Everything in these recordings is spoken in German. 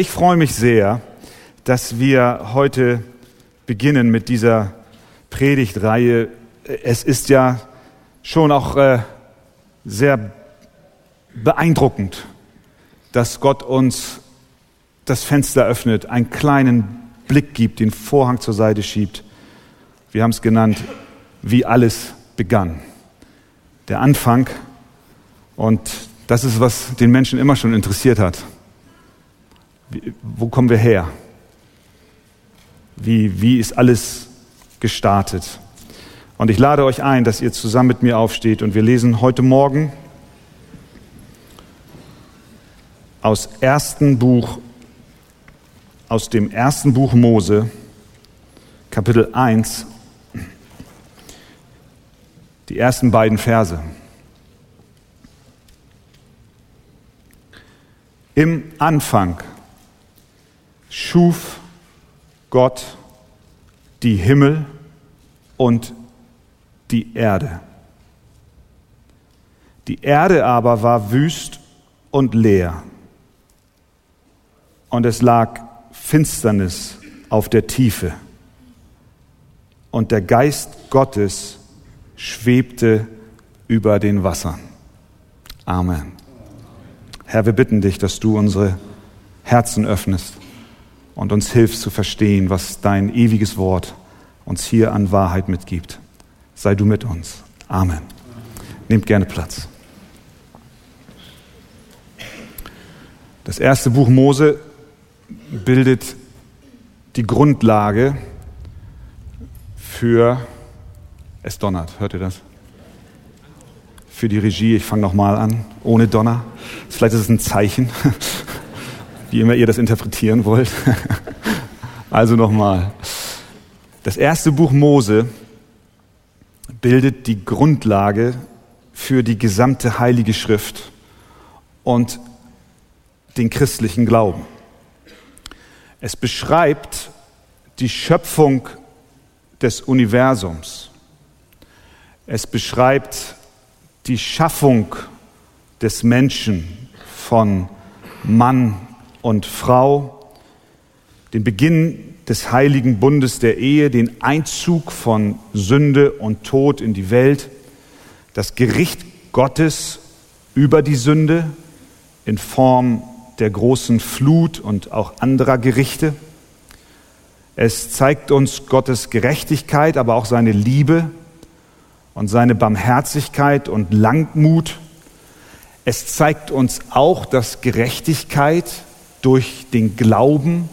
Ich freue mich sehr, dass wir heute beginnen mit dieser Predigtreihe. Es ist ja schon auch äh, sehr beeindruckend, dass Gott uns das Fenster öffnet, einen kleinen Blick gibt, den Vorhang zur Seite schiebt. Wir haben es genannt, wie alles begann. Der Anfang und das ist, was den Menschen immer schon interessiert hat. Wo kommen wir her? Wie, wie ist alles gestartet? Und ich lade euch ein, dass ihr zusammen mit mir aufsteht und wir lesen heute Morgen aus ersten Buch, aus dem ersten Buch Mose, Kapitel 1, die ersten beiden Verse. Im Anfang schuf Gott die Himmel und die Erde. Die Erde aber war wüst und leer, und es lag Finsternis auf der Tiefe, und der Geist Gottes schwebte über den Wassern. Amen. Herr, wir bitten dich, dass du unsere Herzen öffnest und uns hilfst zu verstehen, was dein ewiges Wort uns hier an Wahrheit mitgibt. Sei du mit uns. Amen. Nehmt gerne Platz. Das erste Buch Mose bildet die Grundlage für es donnert. Hört ihr das? Für die Regie, ich fange nochmal an, ohne Donner. Vielleicht ist es ein Zeichen wie immer ihr das interpretieren wollt. Also nochmal. Das erste Buch Mose bildet die Grundlage für die gesamte Heilige Schrift und den christlichen Glauben. Es beschreibt die Schöpfung des Universums. Es beschreibt die Schaffung des Menschen von Mann und Frau, den Beginn des heiligen Bundes der Ehe, den Einzug von Sünde und Tod in die Welt, das Gericht Gottes über die Sünde in Form der großen Flut und auch anderer Gerichte. Es zeigt uns Gottes Gerechtigkeit, aber auch seine Liebe und seine Barmherzigkeit und Langmut. Es zeigt uns auch, dass Gerechtigkeit durch den Glauben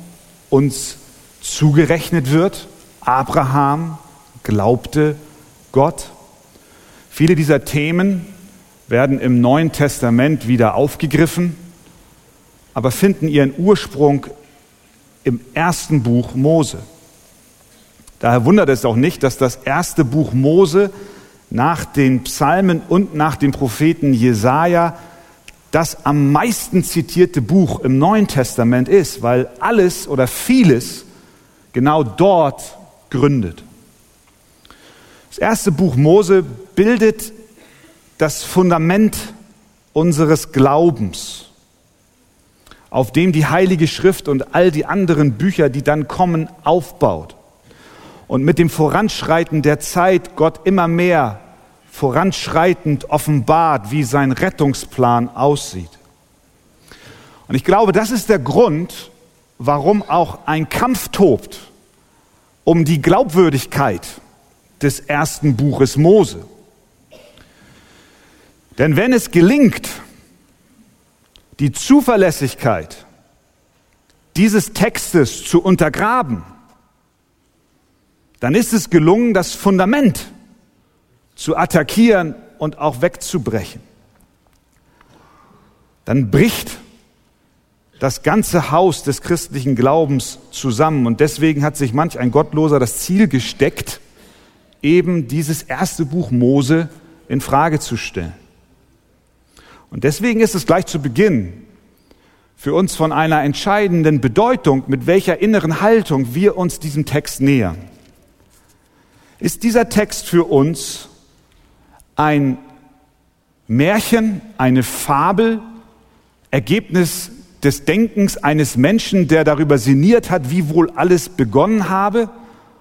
uns zugerechnet wird. Abraham glaubte Gott. Viele dieser Themen werden im Neuen Testament wieder aufgegriffen, aber finden ihren Ursprung im ersten Buch Mose. Daher wundert es auch nicht, dass das erste Buch Mose nach den Psalmen und nach dem Propheten Jesaja das am meisten zitierte Buch im Neuen Testament ist, weil alles oder vieles genau dort gründet. Das erste Buch Mose bildet das Fundament unseres Glaubens, auf dem die Heilige Schrift und all die anderen Bücher, die dann kommen, aufbaut. Und mit dem Voranschreiten der Zeit Gott immer mehr voranschreitend offenbart, wie sein Rettungsplan aussieht. Und ich glaube, das ist der Grund, warum auch ein Kampf tobt um die Glaubwürdigkeit des ersten Buches Mose. Denn wenn es gelingt, die Zuverlässigkeit dieses Textes zu untergraben, dann ist es gelungen, das Fundament zu attackieren und auch wegzubrechen. Dann bricht das ganze Haus des christlichen Glaubens zusammen. Und deswegen hat sich manch ein Gottloser das Ziel gesteckt, eben dieses erste Buch Mose in Frage zu stellen. Und deswegen ist es gleich zu Beginn für uns von einer entscheidenden Bedeutung, mit welcher inneren Haltung wir uns diesem Text nähern. Ist dieser Text für uns ein Märchen, eine Fabel, Ergebnis des Denkens eines Menschen, der darüber sinniert hat, wie wohl alles begonnen habe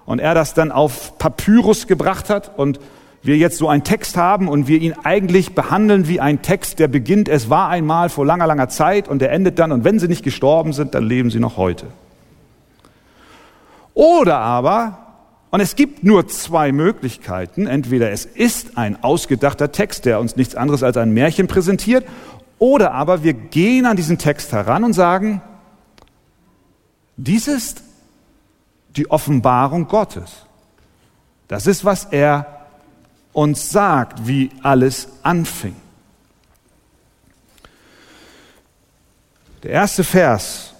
und er das dann auf Papyrus gebracht hat und wir jetzt so einen Text haben und wir ihn eigentlich behandeln wie ein Text, der beginnt, es war einmal vor langer, langer Zeit und der endet dann und wenn sie nicht gestorben sind, dann leben sie noch heute. Oder aber, und es gibt nur zwei Möglichkeiten, entweder es ist ein ausgedachter Text, der uns nichts anderes als ein Märchen präsentiert, oder aber wir gehen an diesen Text heran und sagen, dies ist die Offenbarung Gottes. Das ist, was er uns sagt, wie alles anfing. Der erste Vers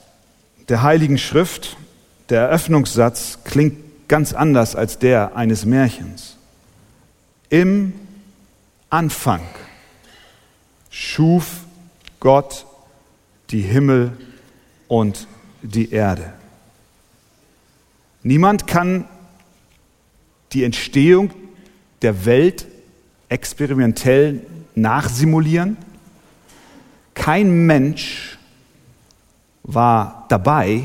der Heiligen Schrift, der Eröffnungssatz, klingt ganz anders als der eines Märchens. Im Anfang schuf Gott die Himmel und die Erde. Niemand kann die Entstehung der Welt experimentell nachsimulieren. Kein Mensch war dabei.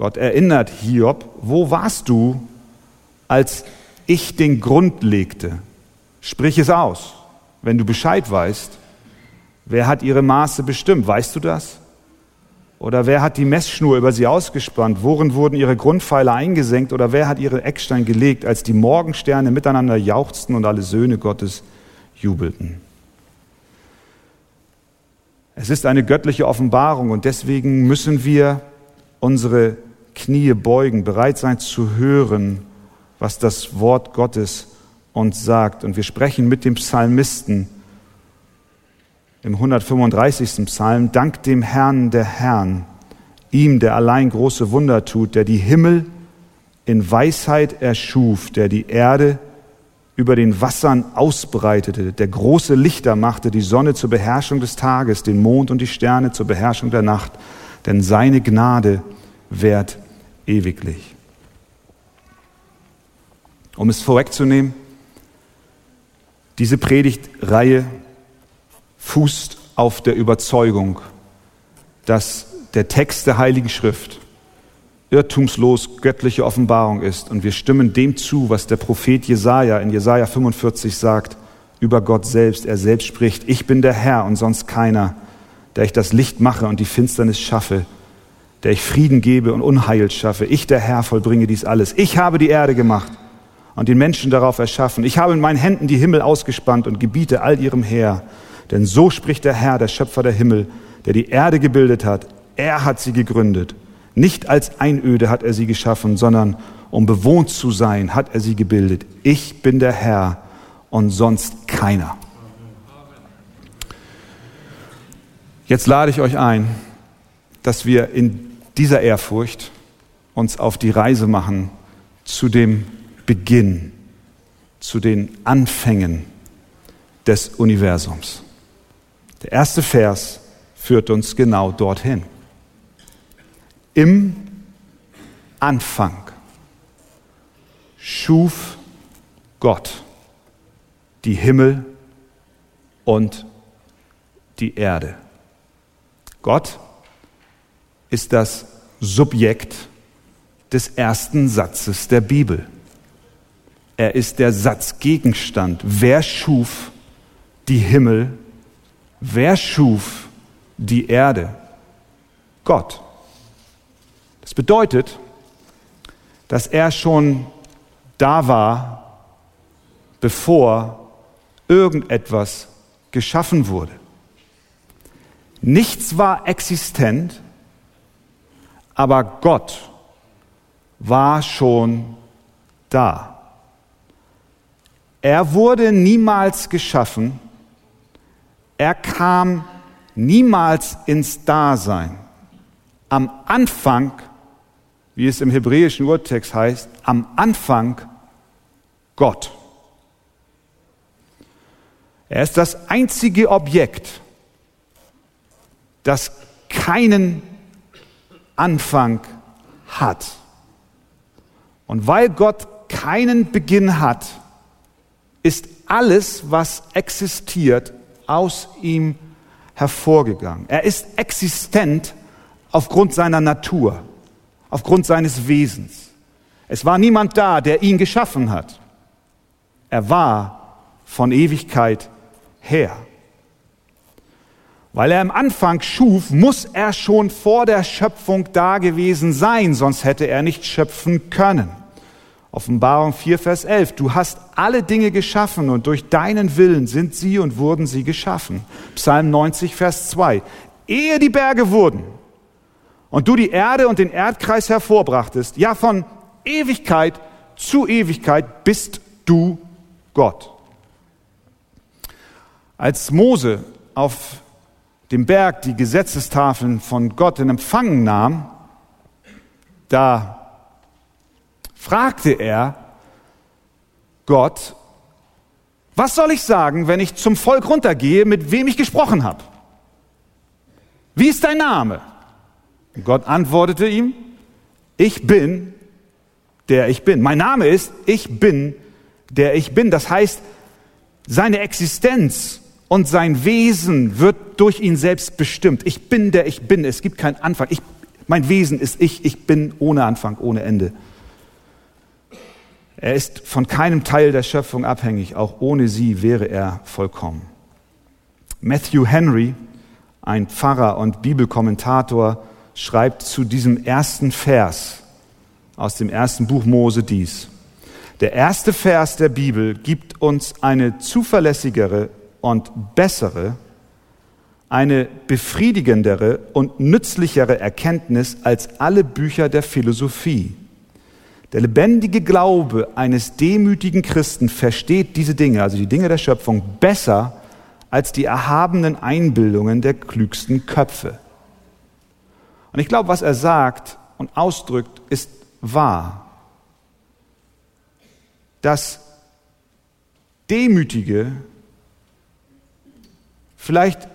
Gott erinnert Hiob, wo warst du, als ich den Grund legte? Sprich es aus, wenn du Bescheid weißt. Wer hat ihre Maße bestimmt? Weißt du das? Oder wer hat die Messschnur über sie ausgespannt? Worin wurden ihre Grundpfeiler eingesenkt? Oder wer hat ihre Eckstein gelegt, als die Morgensterne miteinander jauchzten und alle Söhne Gottes jubelten? Es ist eine göttliche Offenbarung und deswegen müssen wir unsere Knie beugen, bereit sein zu hören, was das Wort Gottes uns sagt. Und wir sprechen mit dem Psalmisten, im 135. Psalm, Dank dem Herrn der Herrn, ihm, der allein große Wunder tut, der die Himmel in Weisheit erschuf, der die Erde über den Wassern ausbreitete, der große Lichter machte, die Sonne zur Beherrschung des Tages, den Mond und die Sterne zur Beherrschung der Nacht, denn seine Gnade währt ewiglich. Um es vorwegzunehmen, diese Predigtreihe fußt auf der Überzeugung, dass der Text der Heiligen Schrift irrtumslos göttliche Offenbarung ist und wir stimmen dem zu, was der Prophet Jesaja in Jesaja 45 sagt über Gott selbst. Er selbst spricht: Ich bin der Herr und sonst keiner, der ich das Licht mache und die Finsternis schaffe, der ich Frieden gebe und Unheil schaffe. Ich, der Herr, vollbringe dies alles. Ich habe die Erde gemacht und den Menschen darauf erschaffen. Ich habe in meinen Händen die Himmel ausgespannt und gebiete all ihrem Heer. Denn so spricht der Herr, der Schöpfer der Himmel, der die Erde gebildet hat. Er hat sie gegründet. Nicht als Einöde hat er sie geschaffen, sondern um bewohnt zu sein, hat er sie gebildet. Ich bin der Herr und sonst keiner. Jetzt lade ich euch ein, dass wir in dieser Ehrfurcht uns auf die Reise machen zu dem Beginn, zu den Anfängen des Universums. Der erste Vers führt uns genau dorthin. Im Anfang schuf Gott die Himmel und die Erde. Gott ist das Subjekt des ersten Satzes der Bibel. Er ist der Satzgegenstand. Wer schuf die Himmel Wer schuf die Erde? Gott. Das bedeutet, dass er schon da war, bevor irgendetwas geschaffen wurde. Nichts war existent, aber Gott war schon da. Er wurde niemals geschaffen, er kam niemals ins Dasein. Am Anfang, wie es im hebräischen Urtext heißt, am Anfang Gott. Er ist das einzige Objekt, das keinen Anfang hat. Und weil Gott keinen Beginn hat, ist alles, was existiert, aus ihm hervorgegangen. Er ist existent aufgrund seiner Natur, aufgrund seines Wesens. Es war niemand da, der ihn geschaffen hat. Er war von Ewigkeit her. Weil er im Anfang schuf, muss er schon vor der Schöpfung da gewesen sein, sonst hätte er nicht schöpfen können. Offenbarung 4, Vers 11. Du hast alle Dinge geschaffen und durch deinen Willen sind sie und wurden sie geschaffen. Psalm 90, Vers 2. Ehe die Berge wurden und du die Erde und den Erdkreis hervorbrachtest, ja von Ewigkeit zu Ewigkeit bist du Gott. Als Mose auf dem Berg die Gesetzestafeln von Gott in Empfang nahm, da fragte er Gott, was soll ich sagen, wenn ich zum Volk runtergehe, mit wem ich gesprochen habe? Wie ist dein Name? Und Gott antwortete ihm, ich bin, der ich bin. Mein Name ist, ich bin, der ich bin. Das heißt, seine Existenz und sein Wesen wird durch ihn selbst bestimmt. Ich bin der ich bin. Es gibt keinen Anfang. Ich, mein Wesen ist ich. Ich bin ohne Anfang, ohne Ende. Er ist von keinem Teil der Schöpfung abhängig. Auch ohne sie wäre er vollkommen. Matthew Henry, ein Pfarrer und Bibelkommentator, schreibt zu diesem ersten Vers aus dem ersten Buch Mose dies. Der erste Vers der Bibel gibt uns eine zuverlässigere und bessere, eine befriedigendere und nützlichere Erkenntnis als alle Bücher der Philosophie. Der lebendige Glaube eines demütigen Christen versteht diese Dinge, also die Dinge der Schöpfung, besser als die erhabenen Einbildungen der klügsten Köpfe. Und ich glaube, was er sagt und ausdrückt, ist wahr. Das Demütige vielleicht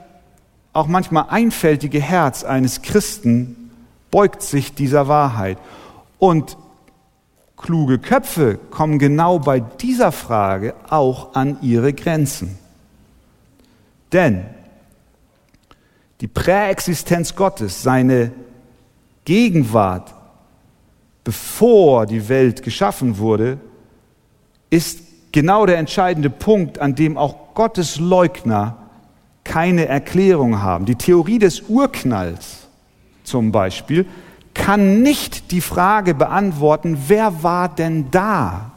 auch manchmal einfältige Herz eines Christen beugt sich dieser Wahrheit. Und kluge Köpfe kommen genau bei dieser Frage auch an ihre Grenzen. Denn die Präexistenz Gottes, seine Gegenwart, bevor die Welt geschaffen wurde, ist genau der entscheidende Punkt, an dem auch Gottes Leugner keine Erklärung haben. Die Theorie des Urknalls zum Beispiel kann nicht die Frage beantworten, wer war denn da?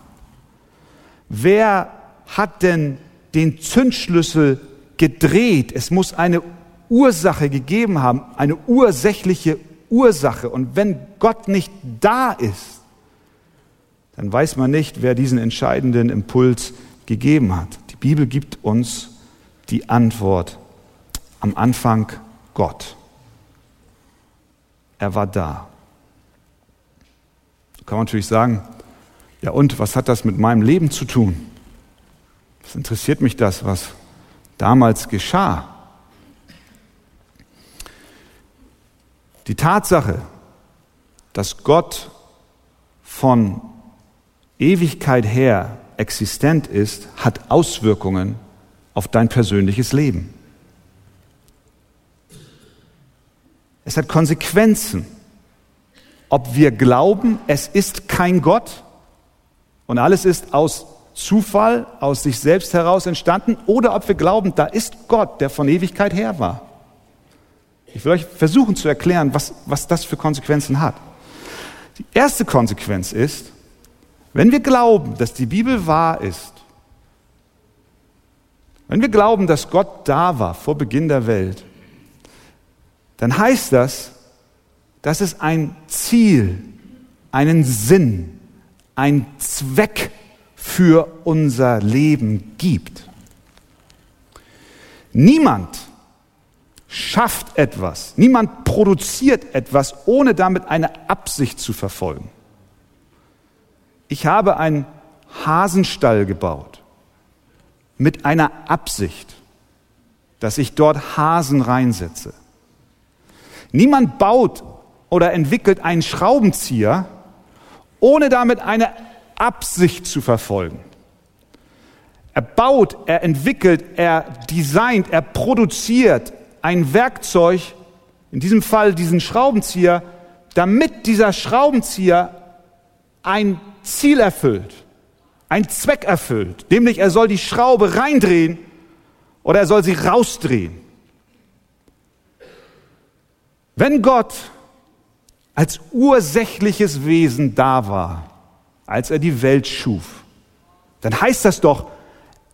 Wer hat denn den Zündschlüssel gedreht? Es muss eine Ursache gegeben haben, eine ursächliche Ursache. Und wenn Gott nicht da ist, dann weiß man nicht, wer diesen entscheidenden Impuls gegeben hat. Die Bibel gibt uns die Antwort. Am Anfang Gott. Er war da. Da kann man natürlich sagen, ja und, was hat das mit meinem Leben zu tun? Was interessiert mich das, was damals geschah? Die Tatsache, dass Gott von Ewigkeit her existent ist, hat Auswirkungen auf dein persönliches Leben. Es hat Konsequenzen. Ob wir glauben, es ist kein Gott und alles ist aus Zufall, aus sich selbst heraus entstanden, oder ob wir glauben, da ist Gott, der von Ewigkeit her war. Ich will euch versuchen zu erklären, was, was das für Konsequenzen hat. Die erste Konsequenz ist, wenn wir glauben, dass die Bibel wahr ist, wenn wir glauben, dass Gott da war vor Beginn der Welt, dann heißt das, dass es ein Ziel, einen Sinn, einen Zweck für unser Leben gibt. Niemand schafft etwas, niemand produziert etwas, ohne damit eine Absicht zu verfolgen. Ich habe einen Hasenstall gebaut mit einer Absicht, dass ich dort Hasen reinsetze. Niemand baut oder entwickelt einen Schraubenzieher, ohne damit eine Absicht zu verfolgen. Er baut, er entwickelt, er designt, er produziert ein Werkzeug, in diesem Fall diesen Schraubenzieher, damit dieser Schraubenzieher ein Ziel erfüllt, ein Zweck erfüllt, nämlich er soll die Schraube reindrehen oder er soll sie rausdrehen. Wenn Gott als ursächliches Wesen da war, als er die Welt schuf, dann heißt das doch,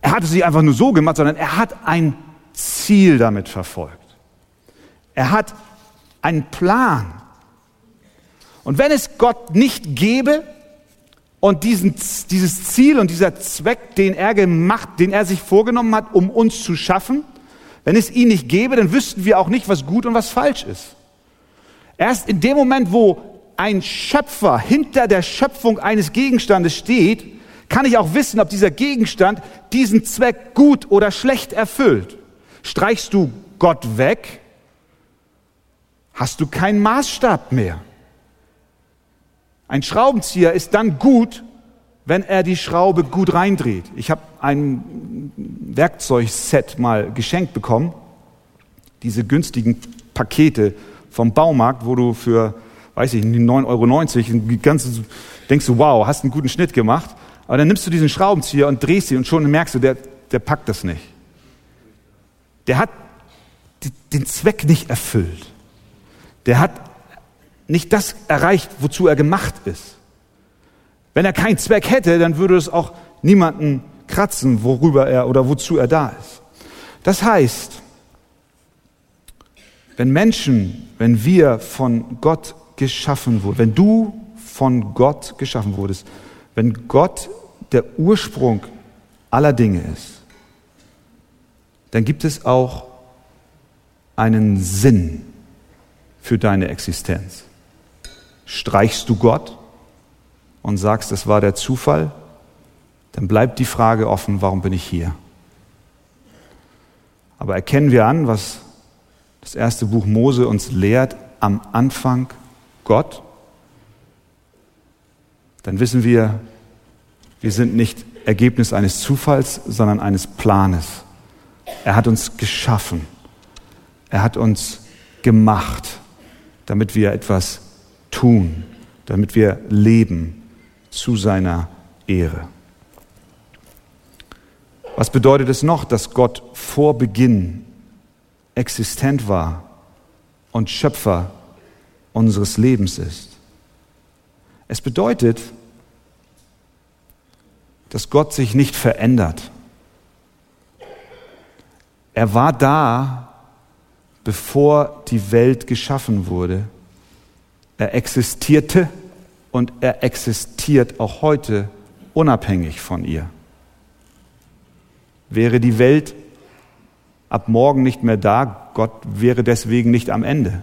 er hatte sie einfach nur so gemacht, sondern er hat ein Ziel damit verfolgt. Er hat einen Plan. Und wenn es Gott nicht gäbe und diesen, dieses Ziel und dieser Zweck, den er gemacht, den er sich vorgenommen hat, um uns zu schaffen, wenn es ihn nicht gäbe, dann wüssten wir auch nicht, was gut und was falsch ist. Erst in dem Moment, wo ein Schöpfer hinter der Schöpfung eines Gegenstandes steht, kann ich auch wissen, ob dieser Gegenstand diesen Zweck gut oder schlecht erfüllt. Streichst du Gott weg, hast du keinen Maßstab mehr. Ein Schraubenzieher ist dann gut, wenn er die Schraube gut reindreht. Ich habe ein Werkzeugset mal geschenkt bekommen, diese günstigen Pakete vom Baumarkt, wo du für, weiß ich, 9,90 Euro ganze, denkst du, wow, hast einen guten Schnitt gemacht. Aber dann nimmst du diesen Schraubenzieher und drehst ihn und schon merkst du, der, der packt das nicht. Der hat den Zweck nicht erfüllt. Der hat nicht das erreicht, wozu er gemacht ist. Wenn er keinen Zweck hätte, dann würde es auch niemanden kratzen, worüber er oder wozu er da ist. Das heißt, wenn Menschen, wenn wir von Gott geschaffen wurden, wenn du von Gott geschaffen wurdest, wenn Gott der Ursprung aller Dinge ist, dann gibt es auch einen Sinn für deine Existenz. Streichst du Gott und sagst, es war der Zufall, dann bleibt die Frage offen, warum bin ich hier? Aber erkennen wir an, was das erste Buch Mose uns lehrt, am Anfang Gott, dann wissen wir, wir sind nicht Ergebnis eines Zufalls, sondern eines Planes. Er hat uns geschaffen. Er hat uns gemacht, damit wir etwas tun, damit wir leben zu seiner Ehre. Was bedeutet es noch, dass Gott vor Beginn existent war und Schöpfer unseres Lebens ist. Es bedeutet, dass Gott sich nicht verändert. Er war da, bevor die Welt geschaffen wurde. Er existierte und er existiert auch heute unabhängig von ihr. Wäre die Welt ab morgen nicht mehr da. Gott wäre deswegen nicht am Ende.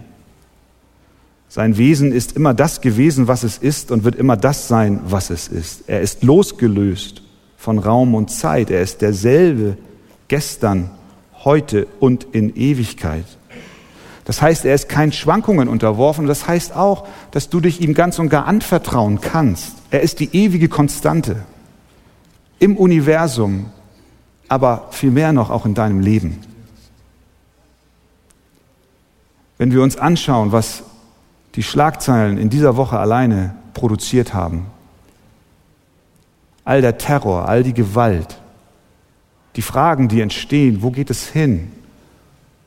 Sein Wesen ist immer das gewesen, was es ist und wird immer das sein, was es ist. Er ist losgelöst von Raum und Zeit. Er ist derselbe gestern, heute und in Ewigkeit. Das heißt, er ist keinen Schwankungen unterworfen. Das heißt auch, dass du dich ihm ganz und gar anvertrauen kannst. Er ist die ewige Konstante im Universum, aber vielmehr noch auch in deinem Leben. Wenn wir uns anschauen, was die Schlagzeilen in dieser Woche alleine produziert haben, all der Terror, all die Gewalt, die Fragen, die entstehen, wo geht es hin?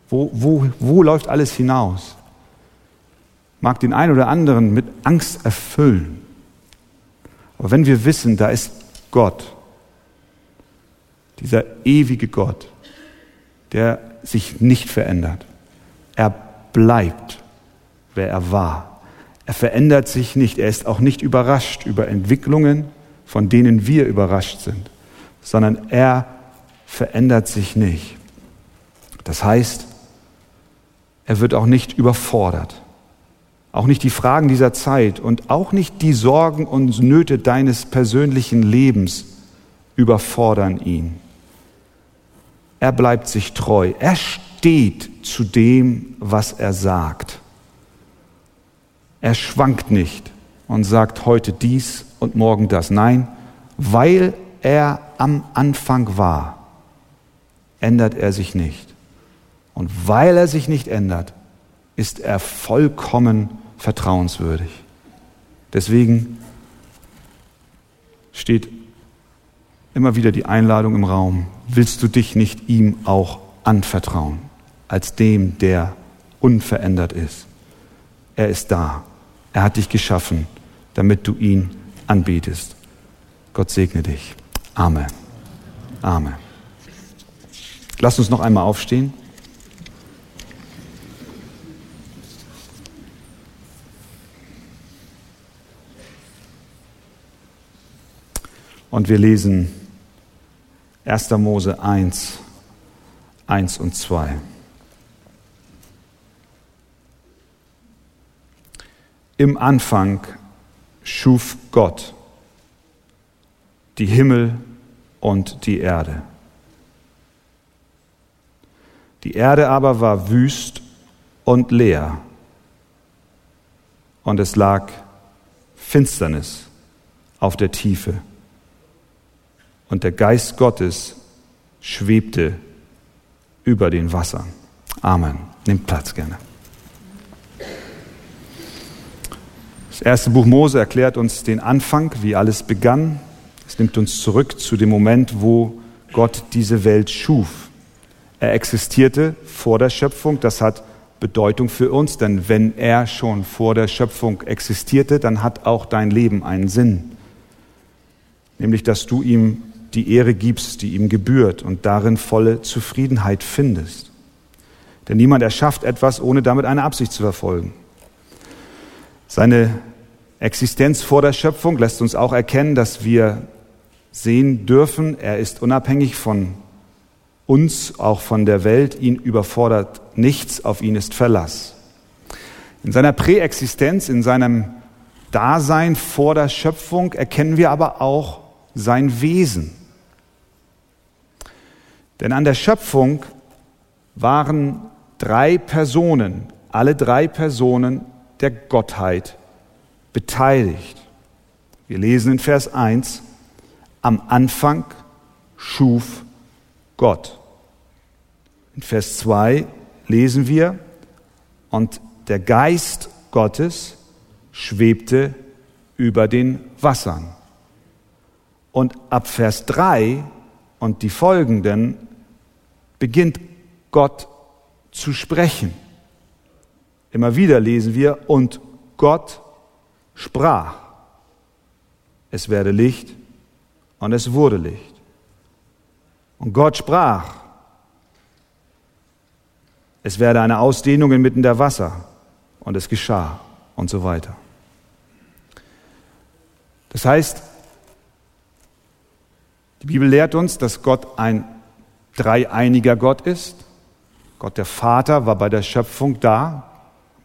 Wo, wo, wo läuft alles hinaus? Mag den einen oder anderen mit Angst erfüllen. Aber wenn wir wissen, da ist Gott, dieser ewige Gott, der sich nicht verändert, er bleibt, wer er war. Er verändert sich nicht. Er ist auch nicht überrascht über Entwicklungen, von denen wir überrascht sind, sondern er verändert sich nicht. Das heißt, er wird auch nicht überfordert. Auch nicht die Fragen dieser Zeit und auch nicht die Sorgen und Nöte deines persönlichen Lebens überfordern ihn. Er bleibt sich treu. Er steht zu dem, was er sagt. Er schwankt nicht und sagt heute dies und morgen das. Nein, weil er am Anfang war, ändert er sich nicht. Und weil er sich nicht ändert, ist er vollkommen vertrauenswürdig. Deswegen steht immer wieder die Einladung im Raum, willst du dich nicht ihm auch anvertrauen, als dem, der unverändert ist? Er ist da. Er hat dich geschaffen, damit du ihn anbetest. Gott segne dich. Amen. Amen. Lass uns noch einmal aufstehen. Und wir lesen 1. Mose 1, 1 und 2. Im Anfang schuf Gott die Himmel und die Erde. Die Erde aber war wüst und leer und es lag Finsternis auf der Tiefe und der Geist Gottes schwebte über den Wassern. Amen. Nimmt Platz gerne. Das erste Buch Mose erklärt uns den Anfang, wie alles begann. Es nimmt uns zurück zu dem Moment, wo Gott diese Welt schuf. Er existierte vor der Schöpfung, das hat Bedeutung für uns, denn wenn er schon vor der Schöpfung existierte, dann hat auch dein Leben einen Sinn. Nämlich, dass du ihm die Ehre gibst, die ihm gebührt und darin volle Zufriedenheit findest. Denn niemand erschafft etwas, ohne damit eine Absicht zu verfolgen. Seine Existenz vor der Schöpfung lässt uns auch erkennen, dass wir sehen dürfen, er ist unabhängig von uns, auch von der Welt, ihn überfordert nichts, auf ihn ist Verlass. In seiner Präexistenz, in seinem Dasein vor der Schöpfung erkennen wir aber auch sein Wesen. Denn an der Schöpfung waren drei Personen, alle drei Personen der Gottheit beteiligt. Wir lesen in Vers 1, am Anfang schuf Gott. In Vers 2 lesen wir, und der Geist Gottes schwebte über den Wassern. Und ab Vers 3 und die folgenden beginnt Gott zu sprechen. Immer wieder lesen wir, und Gott sprach, es werde Licht und es wurde Licht. Und Gott sprach, es werde eine Ausdehnung inmitten der Wasser und es geschah und so weiter. Das heißt, die Bibel lehrt uns, dass Gott ein dreieiniger Gott ist. Gott der Vater war bei der Schöpfung da.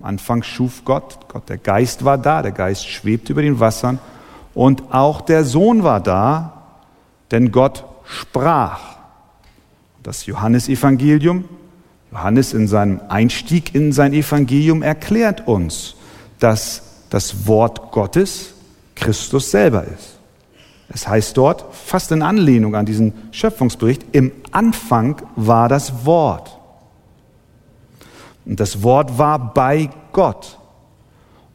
Anfang schuf Gott. Gott der Geist war da. Der Geist schwebte über den Wassern. Und auch der Sohn war da, denn Gott sprach. Das Johannesevangelium, Johannes in seinem Einstieg in sein Evangelium erklärt uns, dass das Wort Gottes Christus selber ist. Es heißt dort, fast in Anlehnung an diesen Schöpfungsbericht, im Anfang war das Wort. Und das Wort war bei Gott.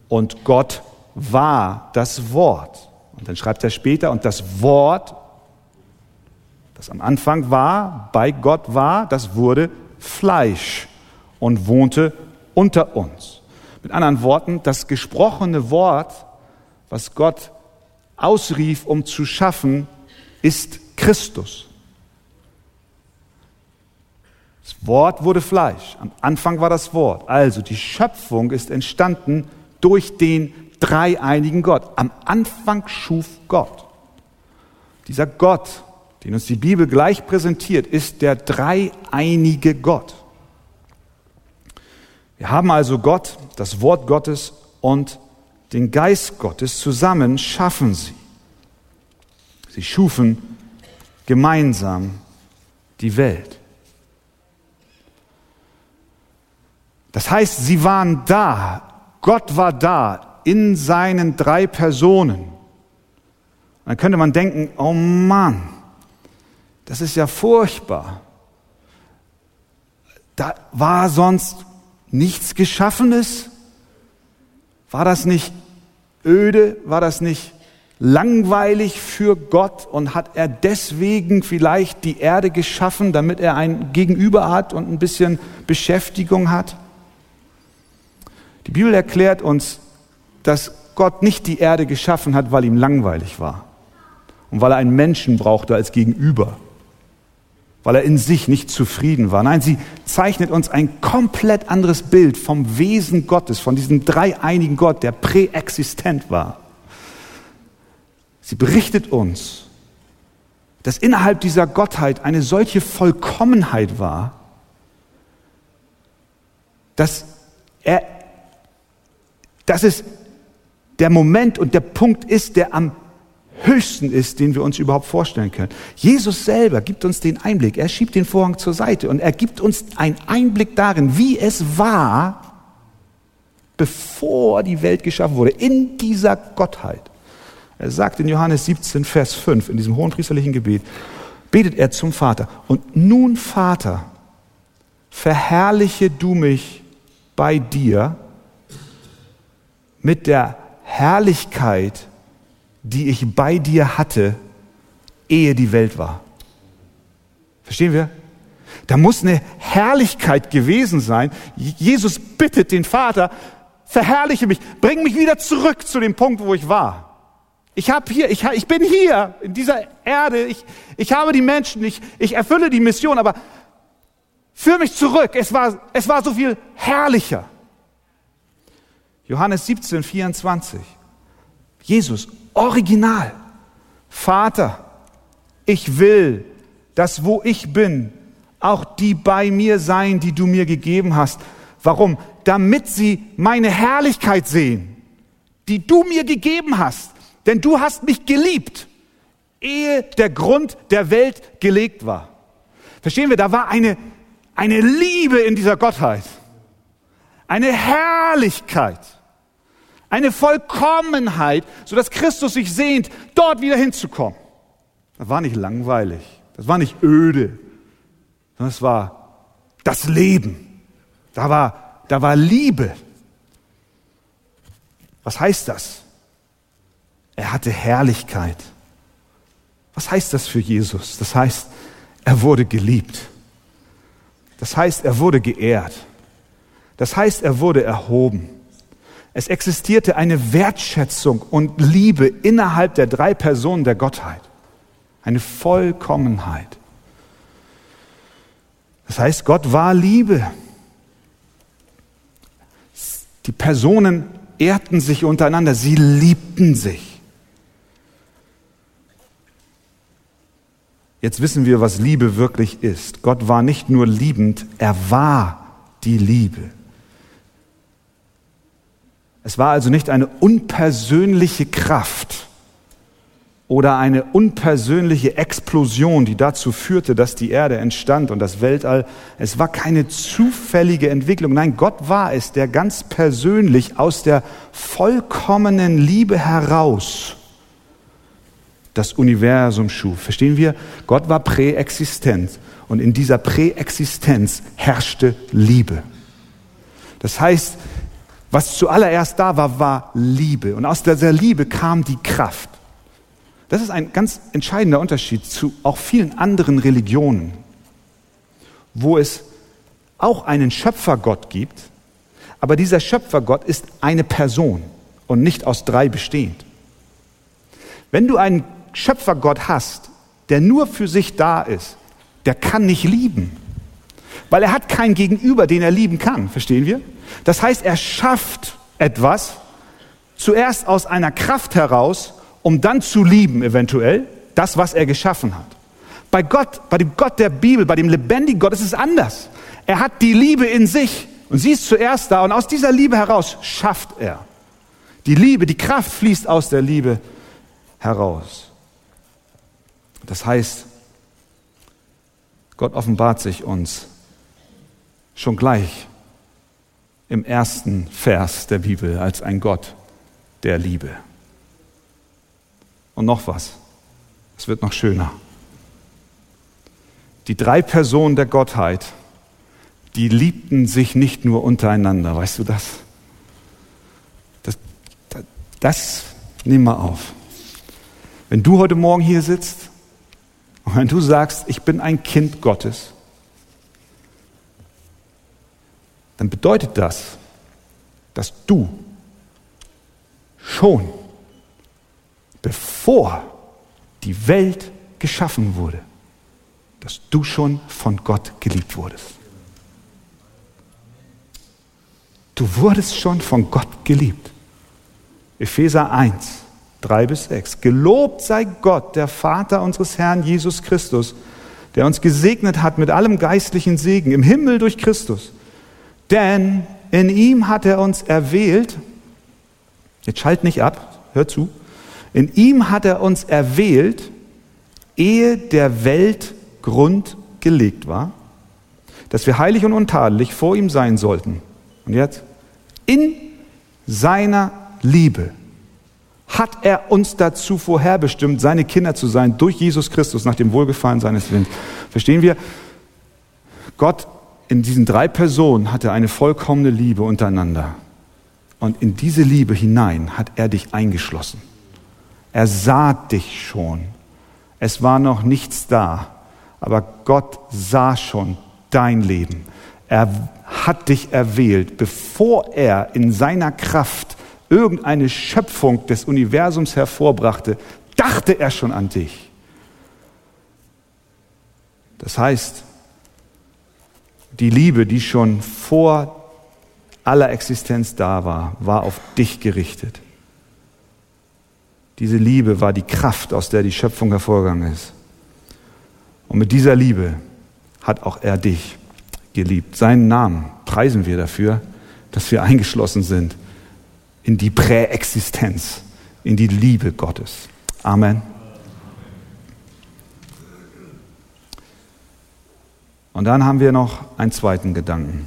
Und Gott war das Wort. Und dann schreibt er später, und das Wort, das am Anfang war, bei Gott war, das wurde Fleisch und wohnte unter uns. Mit anderen Worten, das gesprochene Wort, was Gott ausrief, um zu schaffen, ist Christus. Das Wort wurde Fleisch. Am Anfang war das Wort. Also die Schöpfung ist entstanden durch den dreieinigen Gott. Am Anfang schuf Gott. Dieser Gott, den uns die Bibel gleich präsentiert, ist der dreieinige Gott. Wir haben also Gott, das Wort Gottes und den Geist Gottes zusammen schaffen sie. Sie schufen gemeinsam die Welt. Das heißt, sie waren da, Gott war da in seinen drei Personen. Dann könnte man denken, oh Mann, das ist ja furchtbar. Da war sonst nichts Geschaffenes? War das nicht öde? War das nicht langweilig für Gott und hat er deswegen vielleicht die Erde geschaffen, damit er ein Gegenüber hat und ein bisschen Beschäftigung hat? Die Bibel erklärt uns, dass Gott nicht die Erde geschaffen hat, weil ihm langweilig war und weil er einen Menschen brauchte als Gegenüber, weil er in sich nicht zufrieden war. Nein, sie zeichnet uns ein komplett anderes Bild vom Wesen Gottes, von diesem dreieinigen Gott, der präexistent war. Sie berichtet uns, dass innerhalb dieser Gottheit eine solche Vollkommenheit war, dass er, dass es der Moment und der Punkt ist, der am höchsten ist, den wir uns überhaupt vorstellen können. Jesus selber gibt uns den Einblick. Er schiebt den Vorhang zur Seite und er gibt uns einen Einblick darin, wie es war, bevor die Welt geschaffen wurde, in dieser Gottheit. Er sagt in Johannes 17, Vers 5, in diesem hohenpriesterlichen Gebet, betet er zum Vater. Und nun, Vater, verherrliche du mich bei dir mit der Herrlichkeit, die ich bei dir hatte, ehe die Welt war. Verstehen wir? Da muss eine Herrlichkeit gewesen sein. Jesus bittet den Vater, verherrliche mich, bring mich wieder zurück zu dem Punkt, wo ich war. Ich habe hier, ich, ich bin hier in dieser Erde, ich, ich habe die Menschen, ich, ich erfülle die Mission, aber führ mich zurück. Es war, es war so viel herrlicher. Johannes 17, 24. Jesus, original. Vater, ich will, dass wo ich bin, auch die bei mir sein, die du mir gegeben hast. Warum? Damit sie meine Herrlichkeit sehen, die du mir gegeben hast denn du hast mich geliebt, ehe der Grund der Welt gelegt war. Verstehen wir, da war eine, eine Liebe in dieser Gottheit, eine Herrlichkeit, eine Vollkommenheit, so dass Christus sich sehnt, dort wieder hinzukommen. Das war nicht langweilig, das war nicht öde, sondern es war das Leben. Da war, da war Liebe. Was heißt das? Er hatte Herrlichkeit. Was heißt das für Jesus? Das heißt, er wurde geliebt. Das heißt, er wurde geehrt. Das heißt, er wurde erhoben. Es existierte eine Wertschätzung und Liebe innerhalb der drei Personen der Gottheit. Eine Vollkommenheit. Das heißt, Gott war Liebe. Die Personen ehrten sich untereinander, sie liebten sich. Jetzt wissen wir, was Liebe wirklich ist. Gott war nicht nur liebend, er war die Liebe. Es war also nicht eine unpersönliche Kraft oder eine unpersönliche Explosion, die dazu führte, dass die Erde entstand und das Weltall. Es war keine zufällige Entwicklung. Nein, Gott war es, der ganz persönlich aus der vollkommenen Liebe heraus das Universum schuf. Verstehen wir? Gott war präexistent und in dieser Präexistenz herrschte Liebe. Das heißt, was zuallererst da war, war Liebe. Und aus dieser Liebe kam die Kraft. Das ist ein ganz entscheidender Unterschied zu auch vielen anderen Religionen, wo es auch einen Schöpfergott gibt, aber dieser Schöpfergott ist eine Person und nicht aus drei bestehend. Wenn du einen Schöpfergott hast, der nur für sich da ist, der kann nicht lieben. Weil er hat keinen Gegenüber, den er lieben kann. Verstehen wir? Das heißt, er schafft etwas zuerst aus einer Kraft heraus, um dann zu lieben, eventuell, das, was er geschaffen hat. Bei Gott, bei dem Gott der Bibel, bei dem lebendigen Gott ist es anders. Er hat die Liebe in sich und sie ist zuerst da und aus dieser Liebe heraus schafft er. Die Liebe, die Kraft fließt aus der Liebe heraus. Das heißt, Gott offenbart sich uns schon gleich im ersten Vers der Bibel als ein Gott der Liebe. Und noch was, es wird noch schöner. Die drei Personen der Gottheit, die liebten sich nicht nur untereinander, weißt du das? Das, das, das nimm mal auf. Wenn du heute Morgen hier sitzt und wenn du sagst, ich bin ein Kind Gottes, dann bedeutet das, dass du schon bevor die Welt geschaffen wurde, dass du schon von Gott geliebt wurdest. Du wurdest schon von Gott geliebt. Epheser 1, 3 bis 6. Gelobt sei Gott, der Vater unseres Herrn Jesus Christus, der uns gesegnet hat mit allem geistlichen Segen im Himmel durch Christus. Denn in ihm hat er uns erwählt, jetzt schalt nicht ab, hör zu, in ihm hat er uns erwählt, ehe der Welt Grund gelegt war, dass wir heilig und untadelig vor ihm sein sollten. Und jetzt, in seiner Liebe hat er uns dazu vorherbestimmt, seine Kinder zu sein, durch Jesus Christus, nach dem Wohlgefallen seines Willens. Verstehen wir? Gott in diesen drei Personen hatte eine vollkommene Liebe untereinander. Und in diese Liebe hinein hat er dich eingeschlossen. Er sah dich schon. Es war noch nichts da, aber Gott sah schon dein Leben. Er hat dich erwählt, bevor er in seiner Kraft irgendeine Schöpfung des Universums hervorbrachte, dachte er schon an dich. Das heißt, die Liebe, die schon vor aller Existenz da war, war auf dich gerichtet. Diese Liebe war die Kraft, aus der die Schöpfung hervorgegangen ist. Und mit dieser Liebe hat auch er dich geliebt. Seinen Namen preisen wir dafür, dass wir eingeschlossen sind in die Präexistenz, in die Liebe Gottes. Amen. Und dann haben wir noch einen zweiten Gedanken.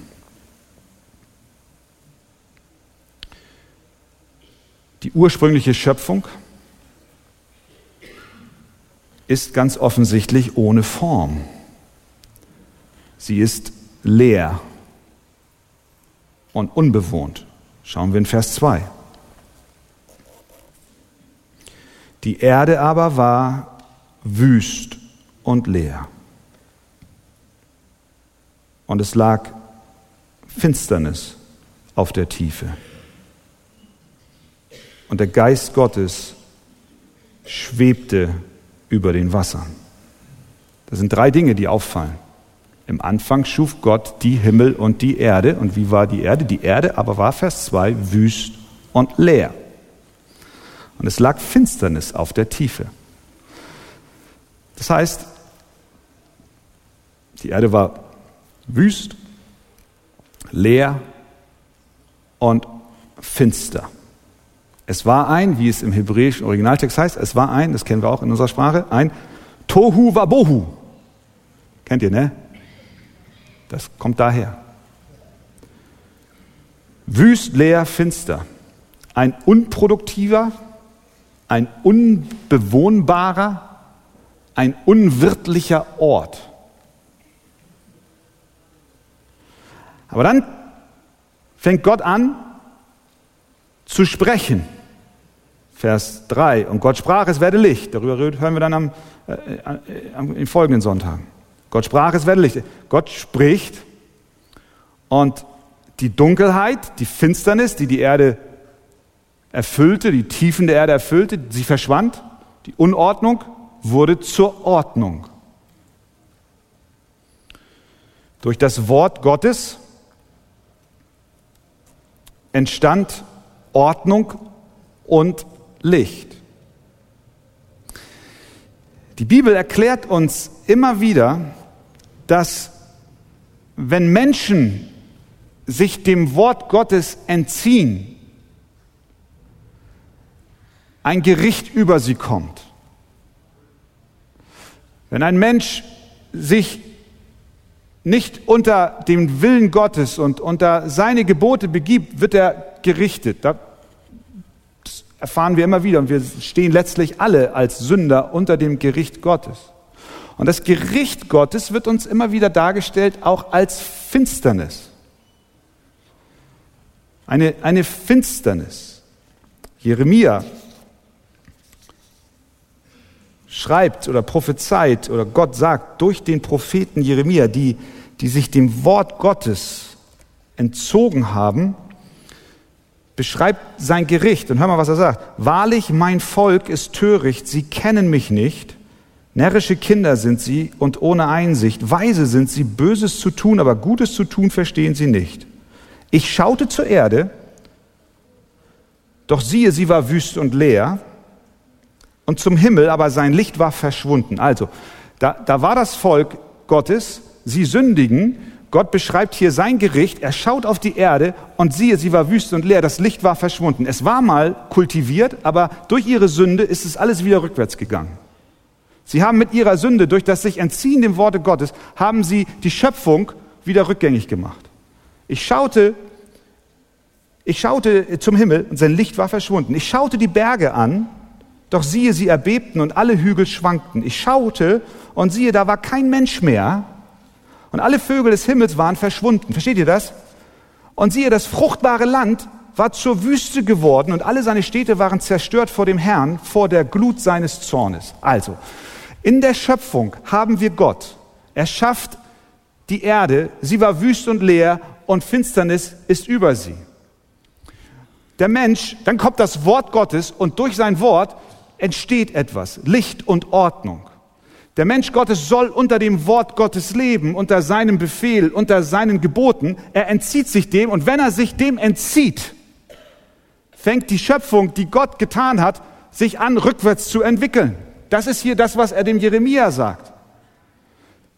Die ursprüngliche Schöpfung ist ganz offensichtlich ohne Form. Sie ist leer und unbewohnt. Schauen wir in Vers 2. Die Erde aber war wüst und leer. Und es lag Finsternis auf der Tiefe. Und der Geist Gottes schwebte über den Wassern. Das sind drei Dinge, die auffallen. Im Anfang schuf Gott die Himmel und die Erde. Und wie war die Erde? Die Erde aber war, Vers 2, wüst und leer. Und es lag Finsternis auf der Tiefe. Das heißt, die Erde war wüst, leer und finster. Es war ein, wie es im hebräischen Originaltext heißt, es war ein, das kennen wir auch in unserer Sprache, ein Tohu Wabohu. Kennt ihr, ne? Das kommt daher. Wüst, leer, finster. Ein unproduktiver, ein unbewohnbarer, ein unwirtlicher Ort. Aber dann fängt Gott an zu sprechen. Vers 3. Und Gott sprach, es werde Licht. Darüber hören wir dann am, äh, äh, im folgenden Sonntag. Gott sprach, es werde Licht. Gott spricht und die Dunkelheit, die Finsternis, die die Erde erfüllte, die Tiefen der Erde erfüllte, sie verschwand. Die Unordnung wurde zur Ordnung. Durch das Wort Gottes entstand Ordnung und Licht. Die Bibel erklärt uns immer wieder, dass wenn Menschen sich dem Wort Gottes entziehen, ein Gericht über sie kommt. Wenn ein Mensch sich nicht unter dem Willen Gottes und unter seine Gebote begibt, wird er gerichtet erfahren wir immer wieder und wir stehen letztlich alle als Sünder unter dem Gericht Gottes. Und das Gericht Gottes wird uns immer wieder dargestellt, auch als Finsternis. Eine, eine Finsternis. Jeremia schreibt oder prophezeit oder Gott sagt durch den Propheten Jeremia, die, die sich dem Wort Gottes entzogen haben, beschreibt sein Gericht. Und hör mal, was er sagt. Wahrlich, mein Volk ist töricht, sie kennen mich nicht. Närrische Kinder sind sie und ohne Einsicht. Weise sind sie, Böses zu tun, aber Gutes zu tun verstehen sie nicht. Ich schaute zur Erde, doch siehe, sie war wüst und leer und zum Himmel, aber sein Licht war verschwunden. Also, da, da war das Volk Gottes, sie sündigen, Gott beschreibt hier sein Gericht, er schaut auf die Erde und siehe, sie war wüst und leer, das Licht war verschwunden. Es war mal kultiviert, aber durch ihre Sünde ist es alles wieder rückwärts gegangen. Sie haben mit ihrer Sünde, durch das sich entziehen dem Worte Gottes, haben sie die Schöpfung wieder rückgängig gemacht. Ich schaute, ich schaute zum Himmel und sein Licht war verschwunden. Ich schaute die Berge an doch siehe, sie erbebten und alle Hügel schwankten. Ich schaute und siehe, da war kein Mensch mehr. Und alle Vögel des Himmels waren verschwunden. Versteht ihr das? Und siehe, das fruchtbare Land war zur Wüste geworden und alle seine Städte waren zerstört vor dem Herrn, vor der Glut seines Zornes. Also, in der Schöpfung haben wir Gott. Er schafft die Erde, sie war wüst und leer und Finsternis ist über sie. Der Mensch, dann kommt das Wort Gottes und durch sein Wort entsteht etwas, Licht und Ordnung. Der Mensch Gottes soll unter dem Wort Gottes leben, unter seinem Befehl, unter seinen Geboten. Er entzieht sich dem und wenn er sich dem entzieht, fängt die Schöpfung, die Gott getan hat, sich an, rückwärts zu entwickeln. Das ist hier das, was er dem Jeremia sagt.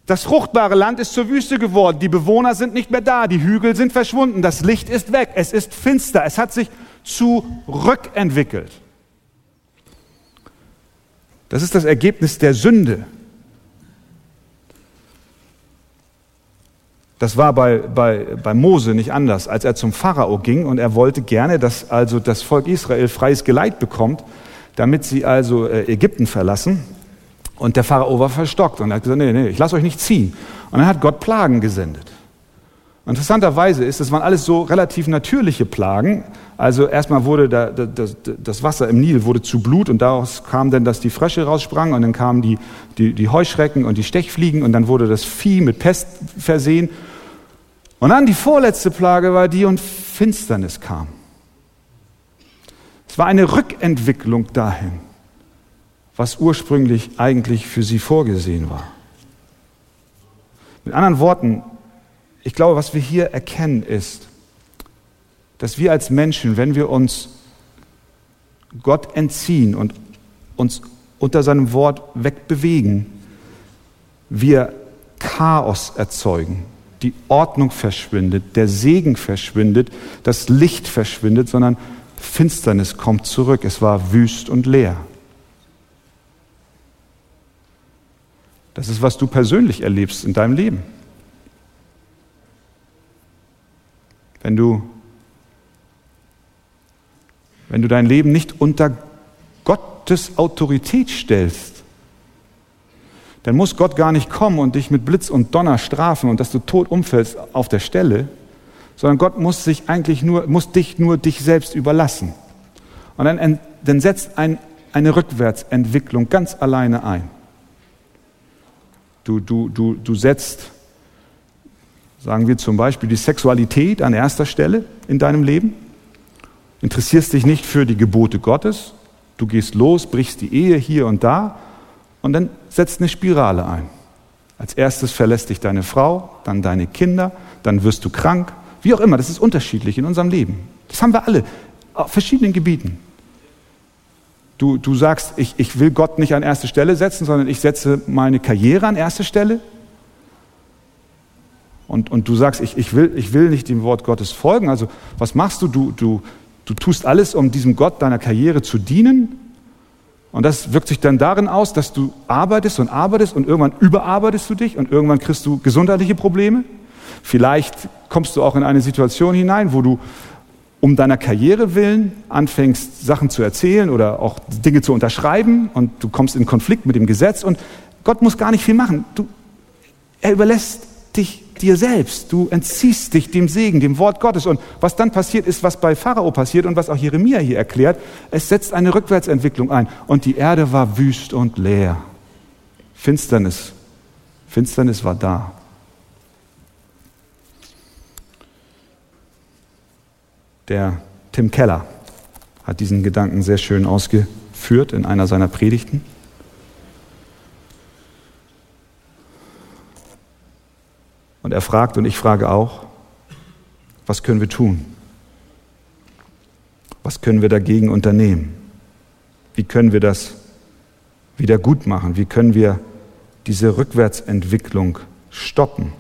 Das fruchtbare Land ist zur Wüste geworden, die Bewohner sind nicht mehr da, die Hügel sind verschwunden, das Licht ist weg, es ist finster, es hat sich zurückentwickelt. Das ist das Ergebnis der Sünde. Das war bei, bei, bei Mose nicht anders, als er zum Pharao ging und er wollte gerne, dass also das Volk Israel freies Geleit bekommt, damit sie also äh, Ägypten verlassen. Und der Pharao war verstockt und er hat gesagt, nee, nee, ich lasse euch nicht ziehen. Und dann hat Gott Plagen gesendet. Interessanterweise ist, das waren alles so relativ natürliche Plagen. Also erstmal wurde da, das, das, Wasser im Nil wurde zu Blut und daraus kam dann, dass die Frösche raussprangen und dann kamen die, die, die Heuschrecken und die Stechfliegen und dann wurde das Vieh mit Pest versehen. Und dann die vorletzte Plage war die und Finsternis kam. Es war eine Rückentwicklung dahin, was ursprünglich eigentlich für sie vorgesehen war. Mit anderen Worten, ich glaube, was wir hier erkennen ist, dass wir als Menschen, wenn wir uns Gott entziehen und uns unter seinem Wort wegbewegen, wir Chaos erzeugen. Die Ordnung verschwindet, der Segen verschwindet, das Licht verschwindet, sondern Finsternis kommt zurück. Es war wüst und leer. Das ist, was du persönlich erlebst in deinem Leben. Wenn du, wenn du dein Leben nicht unter Gottes Autorität stellst, dann muss Gott gar nicht kommen und dich mit Blitz und Donner strafen und dass du tot umfällst auf der Stelle, sondern Gott muss sich eigentlich nur, muss dich nur dich selbst überlassen. Und dann, dann setzt ein, eine Rückwärtsentwicklung ganz alleine ein. Du, du, du, du setzt Sagen wir zum Beispiel die Sexualität an erster Stelle in deinem Leben. Interessierst dich nicht für die Gebote Gottes. Du gehst los, brichst die Ehe hier und da und dann setzt eine Spirale ein. Als erstes verlässt dich deine Frau, dann deine Kinder, dann wirst du krank. Wie auch immer, das ist unterschiedlich in unserem Leben. Das haben wir alle auf verschiedenen Gebieten. Du, du sagst, ich, ich will Gott nicht an erste Stelle setzen, sondern ich setze meine Karriere an erste Stelle und, und du sagst, ich, ich, will, ich will nicht dem Wort Gottes folgen, also was machst du? Du, du? Du tust alles, um diesem Gott deiner Karriere zu dienen. Und das wirkt sich dann darin aus, dass du arbeitest und arbeitest und irgendwann überarbeitest du dich und irgendwann kriegst du gesundheitliche Probleme. Vielleicht kommst du auch in eine Situation hinein, wo du um deiner Karriere willen anfängst, Sachen zu erzählen oder auch Dinge zu unterschreiben und du kommst in Konflikt mit dem Gesetz und Gott muss gar nicht viel machen. Du, er überlässt dich dir selbst. Du entziehst dich dem Segen, dem Wort Gottes. Und was dann passiert, ist, was bei Pharao passiert und was auch Jeremia hier erklärt. Es setzt eine Rückwärtsentwicklung ein. Und die Erde war wüst und leer. Finsternis. Finsternis war da. Der Tim Keller hat diesen Gedanken sehr schön ausgeführt in einer seiner Predigten. Und er fragt und ich frage auch, was können wir tun? Was können wir dagegen unternehmen? Wie können wir das wieder gut machen? Wie können wir diese Rückwärtsentwicklung stoppen?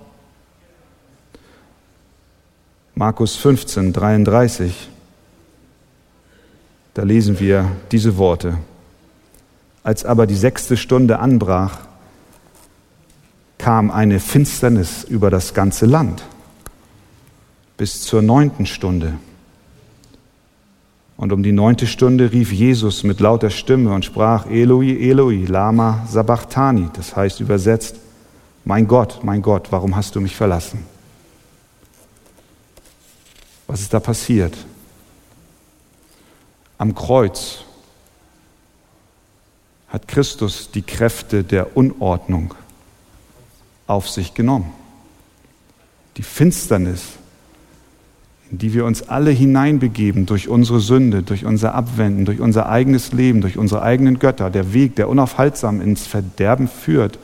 Markus 15, 33, da lesen wir diese Worte. Als aber die sechste Stunde anbrach, kam eine Finsternis über das ganze Land bis zur neunten Stunde. Und um die neunte Stunde rief Jesus mit lauter Stimme und sprach, Eloi, Eloi, lama sabachthani. Das heißt übersetzt, mein Gott, mein Gott, warum hast du mich verlassen? Was ist da passiert? Am Kreuz hat Christus die Kräfte der Unordnung auf sich genommen. Die Finsternis, in die wir uns alle hineinbegeben durch unsere Sünde, durch unser Abwenden, durch unser eigenes Leben, durch unsere eigenen Götter, der Weg, der unaufhaltsam ins Verderben führt,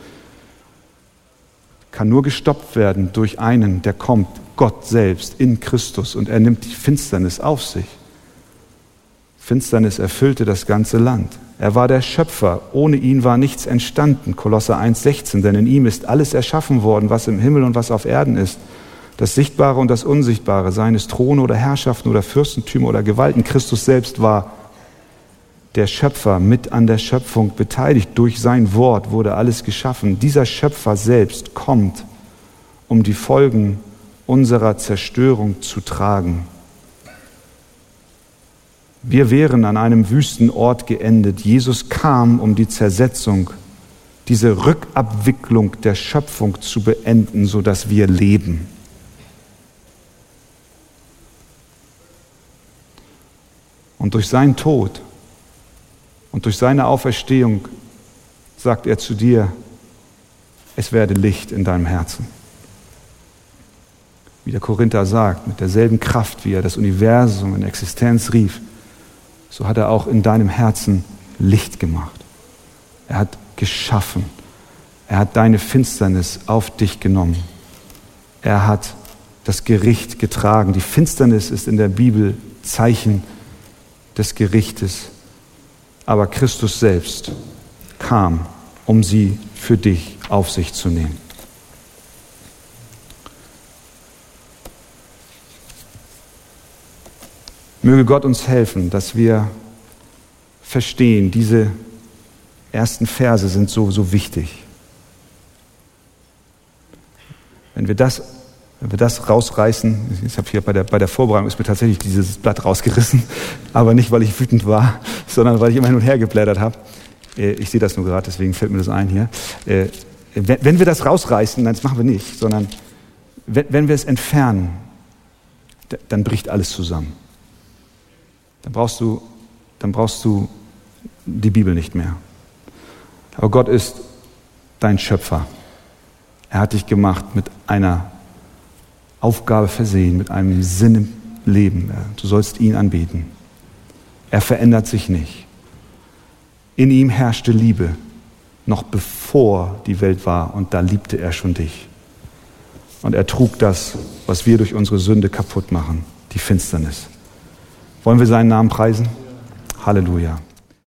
kann nur gestoppt werden durch einen, der kommt, Gott selbst in Christus, und er nimmt die Finsternis auf sich. Finsternis erfüllte das ganze Land. Er war der Schöpfer. Ohne ihn war nichts entstanden. Kolosser 1,16. Denn in ihm ist alles erschaffen worden, was im Himmel und was auf Erden ist. Das Sichtbare und das Unsichtbare, seines Throne oder Herrschaften oder Fürstentümer oder Gewalten. Christus selbst war der Schöpfer mit an der Schöpfung beteiligt. Durch sein Wort wurde alles geschaffen. Dieser Schöpfer selbst kommt, um die Folgen unserer Zerstörung zu tragen. Wir wären an einem Wüstenort geendet. Jesus kam, um die Zersetzung, diese Rückabwicklung der Schöpfung zu beenden, sodass wir leben. Und durch seinen Tod und durch seine Auferstehung sagt er zu dir, es werde Licht in deinem Herzen. Wie der Korinther sagt, mit derselben Kraft, wie er das Universum in Existenz rief, so hat er auch in deinem Herzen Licht gemacht. Er hat geschaffen. Er hat deine Finsternis auf dich genommen. Er hat das Gericht getragen. Die Finsternis ist in der Bibel Zeichen des Gerichtes. Aber Christus selbst kam, um sie für dich auf sich zu nehmen. Möge Gott uns helfen, dass wir verstehen, diese ersten Verse sind so, so wichtig. Wenn wir das, wenn wir das rausreißen, ich habe hier bei der, bei der Vorbereitung ist mir tatsächlich dieses Blatt rausgerissen, aber nicht, weil ich wütend war, sondern weil ich immer hin und her geblättert habe. Äh, ich sehe das nur gerade, deswegen fällt mir das ein hier. Äh, wenn wir das rausreißen, nein, das machen wir nicht, sondern wenn wir es entfernen, dann bricht alles zusammen dann brauchst du, dann brauchst du die Bibel nicht mehr. Aber Gott ist dein Schöpfer. Er hat dich gemacht mit einer Aufgabe versehen, mit einem Sinn im Leben. Du sollst ihn anbeten. Er verändert sich nicht. In ihm herrschte Liebe, noch bevor die Welt war, und da liebte er schon dich. Und er trug das, was wir durch unsere Sünde kaputt machen, die Finsternis. Wollen wir seinen Namen preisen? Halleluja.